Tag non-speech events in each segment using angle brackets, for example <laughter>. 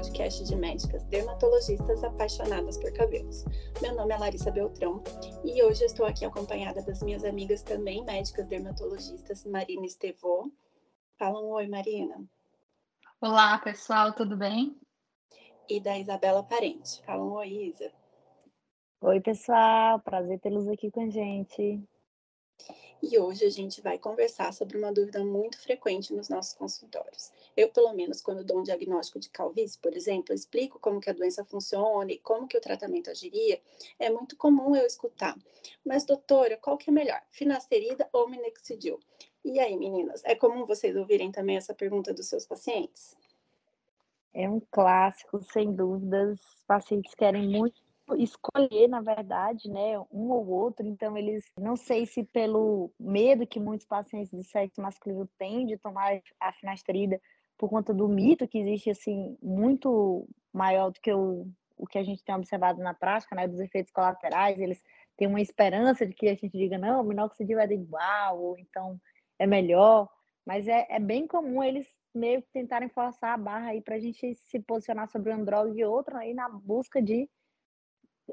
podcast de médicas dermatologistas apaixonadas por cabelos. Meu nome é Larissa Beltrão e hoje estou aqui acompanhada das minhas amigas também médicas dermatologistas, Marina Estevô. Fala um oi, Marina. Olá, pessoal, tudo bem? E da Isabela Parente. Fala um oi, Isa. Oi, pessoal, prazer tê-los aqui com a gente. E hoje a gente vai conversar sobre uma dúvida muito frequente nos nossos consultórios. Eu, pelo menos, quando dou um diagnóstico de calvície, por exemplo, explico como que a doença funciona e como que o tratamento agiria, é muito comum eu escutar. Mas, doutora, qual que é melhor, finasterida ou minoxidil? E aí, meninas, é comum vocês ouvirem também essa pergunta dos seus pacientes? É um clássico, sem dúvidas. Os pacientes querem muito escolher, na verdade, né, um ou outro. Então, eles, não sei se pelo medo que muitos pacientes de sexo masculino têm de tomar a finasterida por conta do mito que existe, assim, muito maior do que o, o que a gente tem observado na prática, né, dos efeitos colaterais, eles têm uma esperança de que a gente diga, não, o minoxidil é igual, ou então é melhor, mas é, é bem comum eles meio que tentarem forçar a barra aí para a gente se posicionar sobre um droga e outro aí na busca de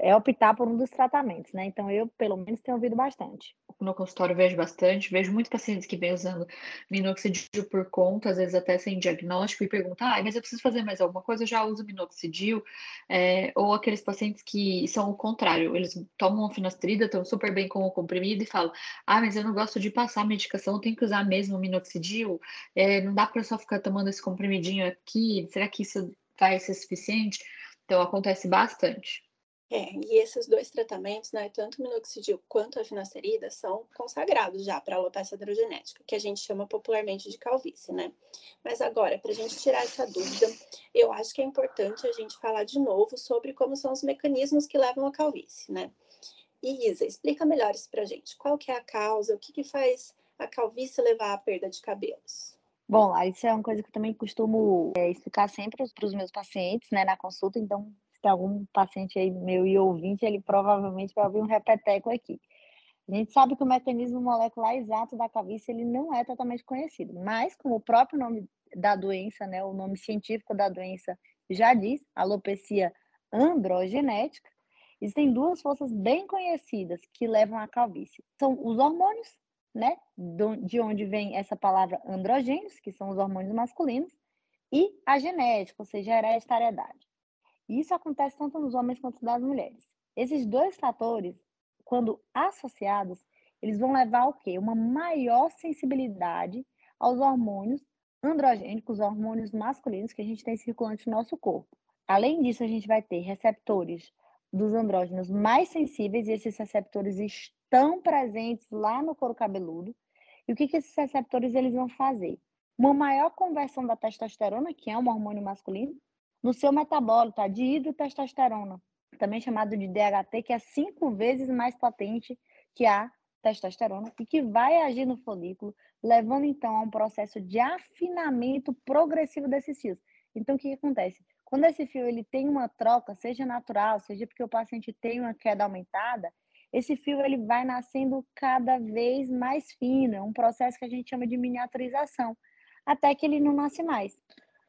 é optar por um dos tratamentos, né? Então eu, pelo menos, tenho ouvido bastante. No consultório vejo bastante, vejo muitos pacientes que vêm usando minoxidil por conta, às vezes até sem diagnóstico, e perguntam, ah, mas eu preciso fazer mais alguma coisa, eu já uso minoxidil, é, ou aqueles pacientes que são o contrário, eles tomam finasterida, estão super bem com o comprimido e falam, ah, mas eu não gosto de passar medicação, eu tenho que usar mesmo minoxidil, é, não dá para só ficar tomando esse comprimidinho aqui, será que isso vai ser suficiente? Então acontece bastante. É, e esses dois tratamentos, né, tanto o minoxidil quanto a finasterida, são consagrados já para a alopecia androgenética, que a gente chama popularmente de calvície, né? Mas agora, para a gente tirar essa dúvida, eu acho que é importante a gente falar de novo sobre como são os mecanismos que levam à calvície, né? E Isa, explica melhor isso para a gente. Qual que é a causa, o que, que faz a calvície levar à perda de cabelos? Bom, isso é uma coisa que eu também costumo é, explicar sempre para os meus pacientes, né, na consulta, então se tem algum paciente aí meu e ouvinte, ele provavelmente vai ouvir um repeteco aqui. A gente sabe que o mecanismo molecular exato da calvície ele não é totalmente conhecido, mas como o próprio nome da doença, né, o nome científico da doença já diz, alopecia androgenética, existem duas forças bem conhecidas que levam à calvície. São os hormônios, né, de onde vem essa palavra androgênios, que são os hormônios masculinos, e a genética, ou seja, a hereditariedade. Isso acontece tanto nos homens quanto nas mulheres. Esses dois fatores, quando associados, eles vão levar ao quê? Uma maior sensibilidade aos hormônios androgênicos, hormônios masculinos que a gente tem circulante no nosso corpo. Além disso, a gente vai ter receptores dos andrógenos mais sensíveis e esses receptores estão presentes lá no couro cabeludo. E o que, que esses receptores eles vão fazer? Uma maior conversão da testosterona, que é um hormônio masculino, no seu metabólito, tá? de hidrotestosterona, também chamado de DHT, que é cinco vezes mais potente que a testosterona e que vai agir no folículo, levando então a um processo de afinamento progressivo desses fios. Então, o que, que acontece? Quando esse fio ele tem uma troca, seja natural, seja porque o paciente tem uma queda aumentada, esse fio ele vai nascendo cada vez mais fino, é um processo que a gente chama de miniaturização, até que ele não nasce mais.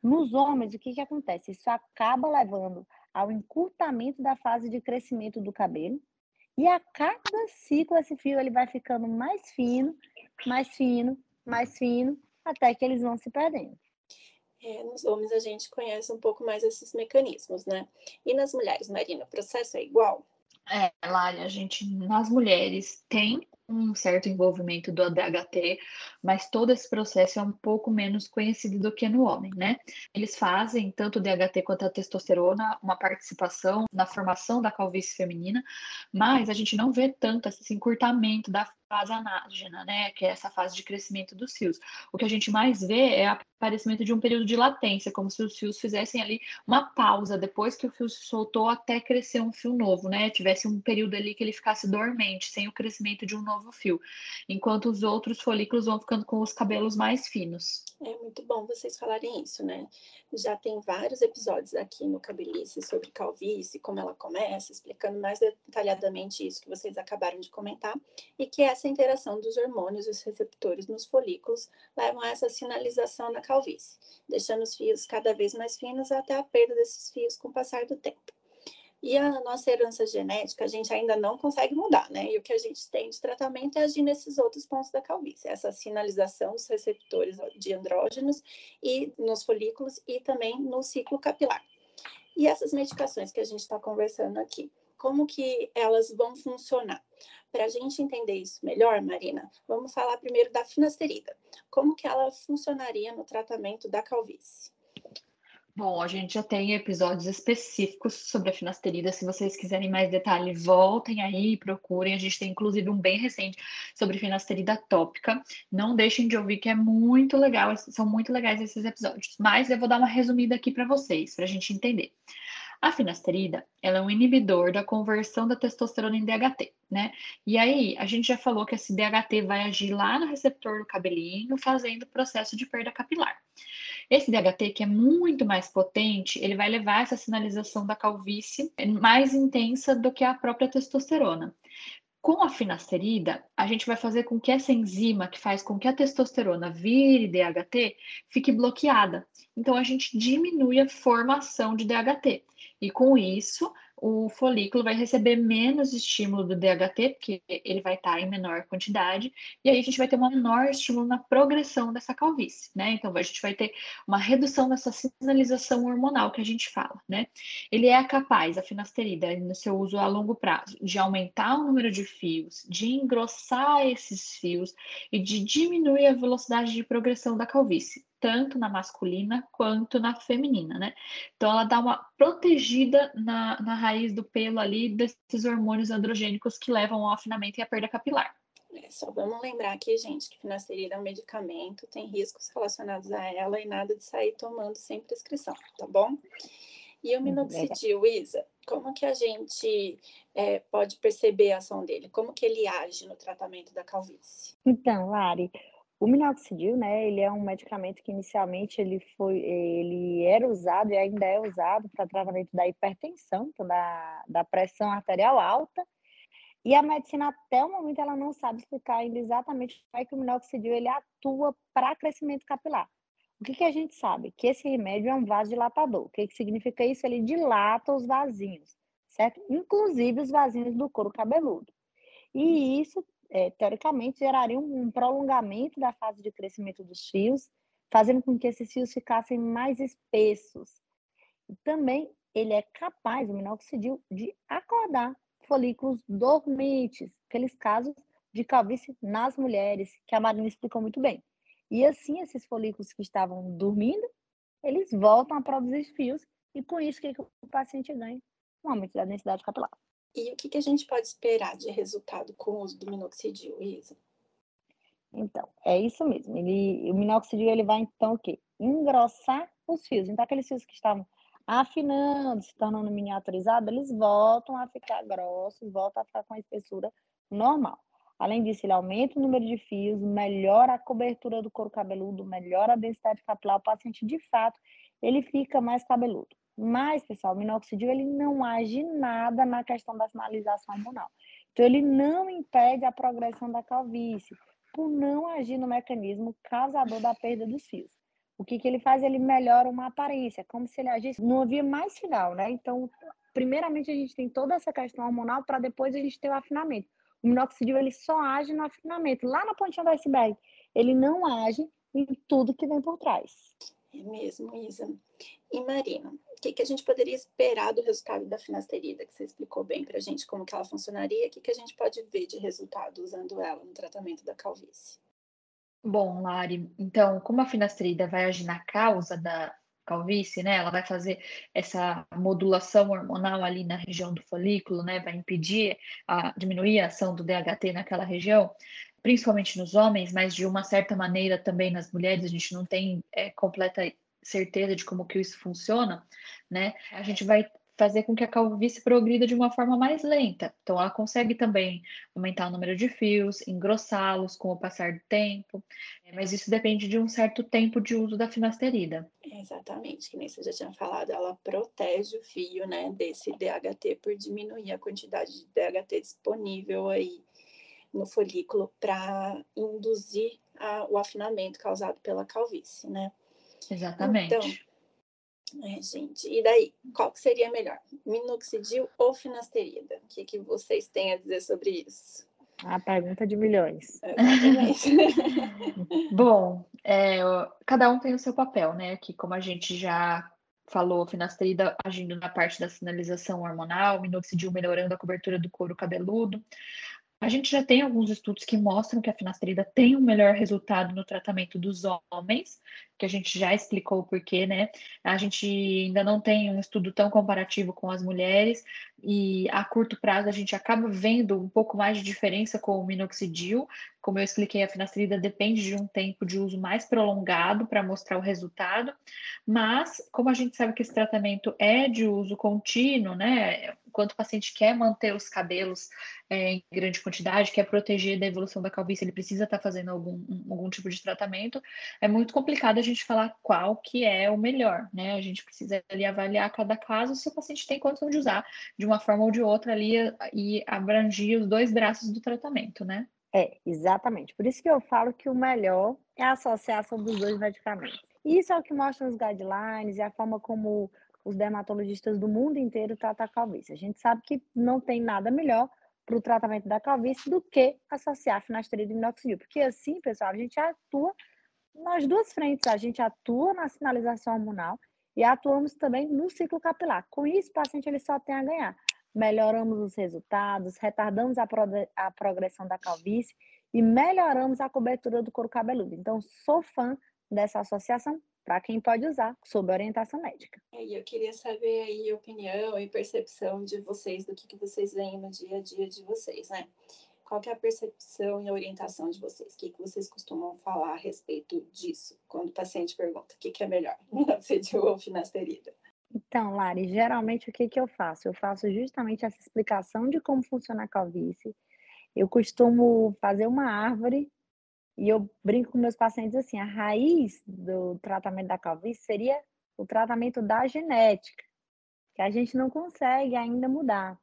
Nos homens, o que, que acontece? Isso acaba levando ao encurtamento da fase de crescimento do cabelo. E a cada ciclo, esse fio ele vai ficando mais fino, mais fino, mais fino, até que eles vão se perdendo. É, nos homens a gente conhece um pouco mais esses mecanismos, né? E nas mulheres, Marina, o processo é igual? É, Lari, a gente, nas mulheres, tem um certo envolvimento do ADHT, mas todo esse processo é um pouco menos conhecido do que no homem, né? Eles fazem, tanto o DHT quanto a testosterona, uma participação na formação da calvície feminina, mas a gente não vê tanto esse encurtamento da fase anágena, né, que é essa fase de crescimento dos fios. O que a gente mais vê é o aparecimento de um período de latência, como se os fios fizessem ali uma pausa depois que o fio se soltou até crescer um fio novo, né? Tivesse um período ali que ele ficasse dormente, sem o crescimento de um novo fio, enquanto os outros folículos vão ficando com os cabelos mais finos. É muito bom vocês falarem isso, né? Já tem vários episódios aqui no Cabelice sobre calvície, como ela começa, explicando mais detalhadamente isso que vocês acabaram de comentar, e que é essa interação dos hormônios e os receptores nos folículos levam a essa sinalização da calvície, deixando os fios cada vez mais finos até a perda desses fios com o passar do tempo. E a nossa herança genética a gente ainda não consegue mudar, né? E o que a gente tem de tratamento é agir nesses outros pontos da calvície, essa sinalização dos receptores de andrógenos e nos folículos e também no ciclo capilar. E essas medicações que a gente está conversando aqui, como que elas vão funcionar? Para a gente entender isso melhor, Marina, vamos falar primeiro da finasterida. Como que ela funcionaria no tratamento da calvície? Bom, a gente já tem episódios específicos sobre a finasterida. Se vocês quiserem mais detalhes, voltem aí procurem. A gente tem inclusive um bem recente sobre finasterida tópica. Não deixem de ouvir, que é muito legal. São muito legais esses episódios. Mas eu vou dar uma resumida aqui para vocês, para a gente entender. A finasterida, ela é um inibidor da conversão da testosterona em DHT, né? E aí, a gente já falou que esse DHT vai agir lá no receptor do cabelinho, fazendo o processo de perda capilar. Esse DHT, que é muito mais potente, ele vai levar essa sinalização da calvície mais intensa do que a própria testosterona. Com a finasterida, a gente vai fazer com que essa enzima que faz com que a testosterona vire DHT fique bloqueada. Então, a gente diminui a formação de DHT. E com isso, o folículo vai receber menos estímulo do DHT, porque ele vai estar em menor quantidade, e aí a gente vai ter um menor estímulo na progressão dessa calvície, né? Então a gente vai ter uma redução dessa sinalização hormonal que a gente fala, né? Ele é capaz, a finasterida, no seu uso a longo prazo, de aumentar o número de fios, de engrossar esses fios e de diminuir a velocidade de progressão da calvície tanto na masculina quanto na feminina, né? Então, ela dá uma protegida na, na raiz do pelo ali desses hormônios androgênicos que levam ao afinamento e à perda capilar. É, só vamos lembrar aqui, gente, que finasterida é um medicamento, tem riscos relacionados a ela e nada de sair tomando sem prescrição, tá bom? E o minoxidil, Isa, como que a gente é, pode perceber a ação dele? Como que ele age no tratamento da calvície? Então, Lari, o minoxidil, né, ele é um medicamento que inicialmente ele foi, ele era usado e ainda é usado para tratamento da hipertensão, então da, da pressão arterial alta. E a medicina até o momento ela não sabe explicar ainda exatamente como é que o minoxidil ele atua para crescimento capilar. O que, que a gente sabe? Que esse remédio é um vasodilatador. O que, que significa isso? Ele dilata os vasinhos, certo? Inclusive os vasinhos do couro cabeludo. E isso é, teoricamente, geraria um, prolongamento da fase de crescimento dos fios, fazendo com que esses fios ficassem mais espessos. E também ele é capaz, o minoxidil, de acordar folículos dormentes, aqueles casos de calvície nas mulheres, que a Marina explicou muito bem. E assim, esses folículos que estavam dormindo, eles voltam a produzir fios, e com isso, o que o paciente ganha? Um aumento da densidade capilar. E o que, que a gente pode esperar de resultado com o uso do minoxidil, Isa? Então, é isso mesmo. Ele, o minoxidil ele vai, então, o quê? Engrossar os fios. Então, aqueles fios que estavam afinando, se tornando miniaturizados, eles voltam a ficar grossos, voltam a ficar com a espessura normal. Além disso, ele aumenta o número de fios, melhora a cobertura do couro cabeludo, melhora a densidade capilar. O paciente, de fato, ele fica mais cabeludo. Mas, pessoal, o minoxidil ele não age nada na questão da sinalização hormonal. Então, ele não impede a progressão da calvície, por não agir no mecanismo causador da perda dos fios. O que, que ele faz? Ele melhora uma aparência, como se ele agisse no via mais final, né? Então, primeiramente, a gente tem toda essa questão hormonal para depois a gente ter o afinamento. O minoxidil ele só age no afinamento, lá na pontinha do iceberg. Ele não age em tudo que vem por trás. É mesmo, Isa. E Marina, o que, que a gente poderia esperar do resultado da finasterida, que você explicou bem para a gente como que ela funcionaria, o que, que a gente pode ver de resultado usando ela no tratamento da calvície? Bom, Lari, então, como a finasterida vai agir na causa da calvície, né, ela vai fazer essa modulação hormonal ali na região do folículo, né, vai impedir, a, diminuir a ação do DHT naquela região, principalmente nos homens, mas de uma certa maneira também nas mulheres, a gente não tem é, completa certeza de como que isso funciona, né? A gente vai fazer com que a calvície progrida de uma forma mais lenta. Então, ela consegue também aumentar o número de fios, engrossá-los com o passar do tempo, mas isso depende de um certo tempo de uso da finasterida. Exatamente, que nem você já tinha falado, ela protege o fio, né, desse DHT por diminuir a quantidade de DHT disponível aí no folículo para induzir a, o afinamento causado pela calvície, né? Exatamente. Então, é, gente, e daí, qual que seria melhor? Minoxidil ou finasterida? O que, que vocês têm a dizer sobre isso? A pergunta de milhões. <laughs> Bom, é, cada um tem o seu papel, né? Que como a gente já falou, finasterida agindo na parte da sinalização hormonal, minoxidil melhorando a cobertura do couro cabeludo. A gente já tem alguns estudos que mostram que a finasterida tem um melhor resultado no tratamento dos homens, que a gente já explicou o porquê, né? A gente ainda não tem um estudo tão comparativo com as mulheres, e a curto prazo a gente acaba vendo um pouco mais de diferença com o minoxidil. Como eu expliquei, a finasterida depende de um tempo de uso mais prolongado para mostrar o resultado, mas como a gente sabe que esse tratamento é de uso contínuo, né? Enquanto o paciente quer manter os cabelos é, em grande quantidade, quer proteger da evolução da calvície, ele precisa estar tá fazendo algum, algum tipo de tratamento, é muito complicado a gente falar qual que é o melhor, né? A gente precisa ali avaliar cada caso se o paciente tem condição de usar de uma forma ou de outra ali e abrangir os dois braços do tratamento, né? É, exatamente. Por isso que eu falo que o melhor é a associação dos dois medicamentos. Isso é o que mostra os guidelines e a forma como os dermatologistas do mundo inteiro tratam a calvície. A gente sabe que não tem nada melhor para o tratamento da calvície do que associar finasterida e minoxidil, porque assim, pessoal, a gente atua nas duas frentes. A gente atua na sinalização hormonal e atuamos também no ciclo capilar. Com isso, o paciente ele só tem a ganhar. Melhoramos os resultados, retardamos a, pro, a progressão da calvície e melhoramos a cobertura do couro cabeludo. Então, sou fã dessa associação para quem pode usar, sob orientação médica. E eu queria saber aí a opinião e percepção de vocês, do que, que vocês veem no dia a dia de vocês, né? Qual é a percepção e a orientação de vocês? O que, que vocês costumam falar a respeito disso, quando o paciente pergunta o que, que é melhor, minoxidil ou finasterida? Então, Lari, geralmente o que, que eu faço? Eu faço justamente essa explicação de como funciona a calvície. Eu costumo fazer uma árvore e eu brinco com meus pacientes assim: a raiz do tratamento da calvície seria o tratamento da genética, que a gente não consegue ainda mudar.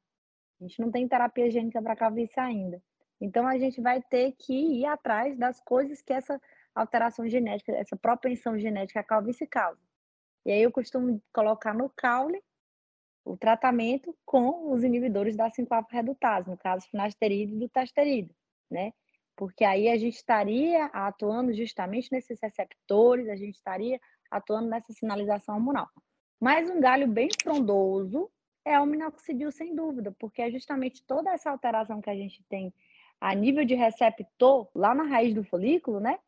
A gente não tem terapia gênica para calvície ainda. Então, a gente vai ter que ir atrás das coisas que essa alteração genética, essa propensão genética à calvície causa. E aí eu costumo colocar no caule o tratamento com os inibidores da 5-alfa-redutase, no caso, finasterida e dutasterida, né? Porque aí a gente estaria atuando justamente nesses receptores, a gente estaria atuando nessa sinalização hormonal. Mas um galho bem frondoso é o minoxidil, sem dúvida, porque é justamente toda essa alteração que a gente tem a nível de receptor lá na raiz do folículo, né?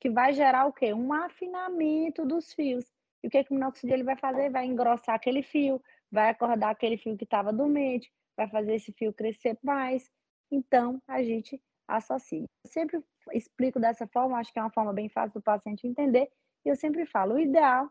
Que vai gerar o quê? Um afinamento dos fios. E o que, que o minoxidil vai fazer? Vai engrossar aquele fio, vai acordar aquele fio que estava dormente, vai fazer esse fio crescer mais. Então, a gente associa. Eu sempre explico dessa forma, acho que é uma forma bem fácil do paciente entender. E eu sempre falo, o ideal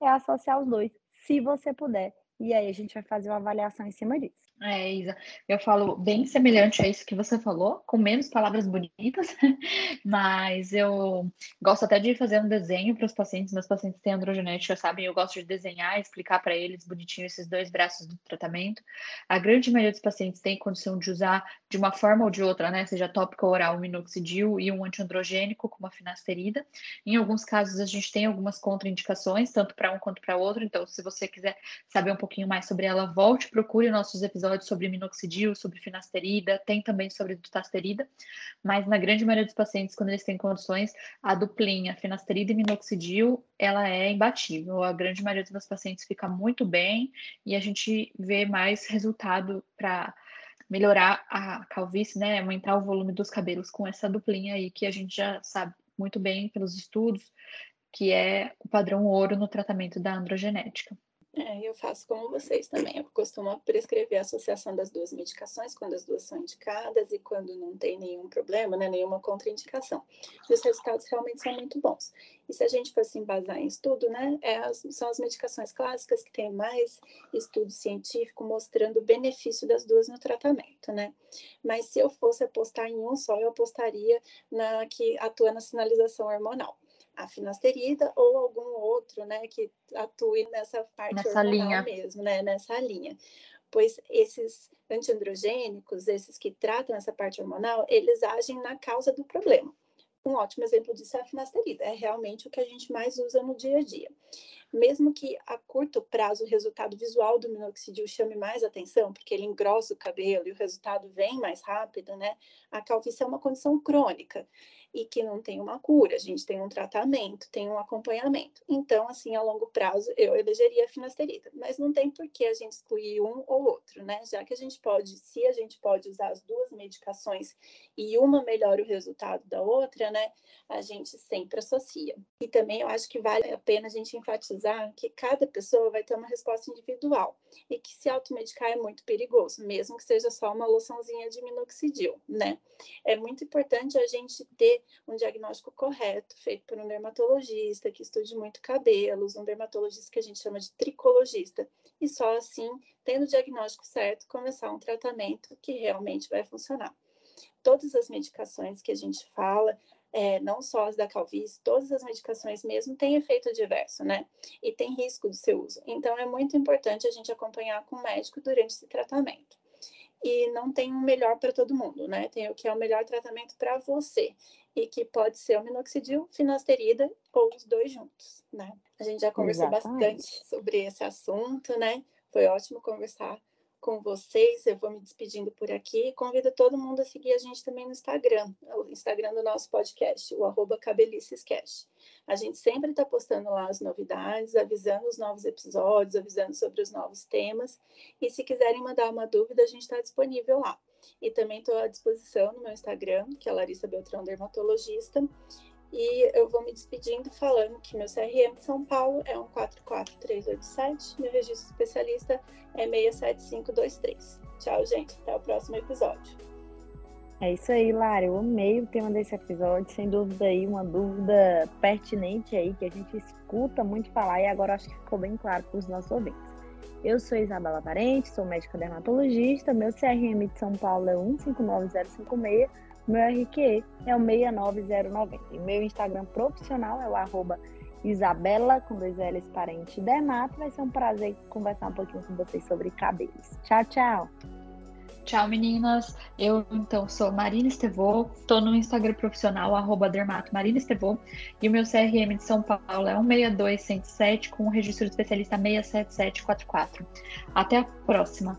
é associar os dois, se você puder. E aí a gente vai fazer uma avaliação em cima disso. É, Isa, eu falo bem semelhante a isso que você falou, com menos palavras bonitas, <laughs> mas eu gosto até de fazer um desenho para os pacientes. Meus pacientes têm androgenética, sabem? Eu gosto de desenhar, explicar para eles bonitinho esses dois braços do tratamento. A grande maioria dos pacientes tem condição de usar de uma forma ou de outra, né? Seja ou oral, minoxidil e um antiandrogênico, como a finasterida. Em alguns casos, a gente tem algumas contraindicações, tanto para um quanto para outro. Então, se você quiser saber um pouquinho mais sobre ela, volte, procure nossos episódios sobre minoxidil, sobre finasterida, tem também sobre dutasterida, mas na grande maioria dos pacientes, quando eles têm condições, a duplinha finasterida e minoxidil, ela é imbatível. A grande maioria dos pacientes fica muito bem e a gente vê mais resultado para melhorar a calvície, né, aumentar o volume dos cabelos com essa duplinha aí que a gente já sabe muito bem pelos estudos, que é o padrão ouro no tratamento da androgenética. É, eu faço como vocês também. Eu costumo prescrever a associação das duas medicações quando as duas são indicadas e quando não tem nenhum problema, né, nenhuma contraindicação. E os resultados realmente são muito bons. E se a gente fosse embasar em estudo, né, é as, são as medicações clássicas que têm mais estudo científico mostrando o benefício das duas no tratamento, né? Mas se eu fosse apostar em um só, eu apostaria na que atua na sinalização hormonal a finasterida ou algum outro, né, que atue nessa parte nessa linha mesmo, né, nessa linha. pois esses antiandrogênicos, esses que tratam essa parte hormonal, eles agem na causa do problema. Um ótimo exemplo disso é a finasterida, é realmente o que a gente mais usa no dia a dia. Mesmo que a curto prazo o resultado visual do minoxidil chame mais atenção, porque ele engrossa o cabelo e o resultado vem mais rápido, né? A calvície é uma condição crônica e que não tem uma cura, a gente tem um tratamento, tem um acompanhamento. Então, assim, a longo prazo, eu elegeria a finasterida, mas não tem por que a gente excluir um ou outro, né? Já que a gente pode, se a gente pode usar as duas medicações e uma melhora o resultado da outra, né? A gente sempre associa. E também eu acho que vale a pena a gente enfatizar que cada pessoa vai ter uma resposta individual e que se automedicar é muito perigoso, mesmo que seja só uma loçãozinha de minoxidil, né? É muito importante a gente ter um diagnóstico correto, feito por um dermatologista que estude muito cabelos, um dermatologista que a gente chama de tricologista. E só assim, tendo o diagnóstico certo, começar um tratamento que realmente vai funcionar. Todas as medicações que a gente fala, é, não só as da calvície, todas as medicações mesmo têm efeito adverso, né? E tem risco do seu uso. Então, é muito importante a gente acompanhar com o médico durante esse tratamento e não tem um melhor para todo mundo, né? Tem o que é o melhor tratamento para você e que pode ser o minoxidil, finasterida ou os dois juntos, né? A gente já conversou Exatamente. bastante sobre esse assunto, né? Foi ótimo conversar com vocês. Eu vou me despedindo por aqui. Convido todo mundo a seguir a gente também no Instagram, o Instagram do nosso podcast, o arroba cabelicescast. A gente sempre está postando lá as novidades, avisando os novos episódios, avisando sobre os novos temas. E se quiserem mandar uma dúvida, a gente está disponível lá. E também estou à disposição no meu Instagram, que é Larissa Beltrão Dermatologista. E eu vou me despedindo falando que meu CRM de São Paulo é um 44387, meu registro especialista é 67523. Tchau, gente. Até o próximo episódio. É isso aí, Lara. Eu amei o tema desse episódio. Sem dúvida aí, uma dúvida pertinente aí que a gente escuta muito falar e agora acho que ficou bem claro para os nossos ouvintes. Eu sou Isabela Parente, sou médica dermatologista. Meu CRM de São Paulo é 159056 meu RQE é o 69090. E meu Instagram profissional é o arroba Isabela, com dois L's, parente dermato. Vai ser um prazer conversar um pouquinho com vocês sobre cabelos. Tchau, tchau! Tchau, meninas. Eu, então, sou Marina Estevô. Estou no Instagram profissional, arroba dermato Marina Estevô. E o meu CRM de São Paulo é 162107, com o registro especialista 67744. Até a próxima.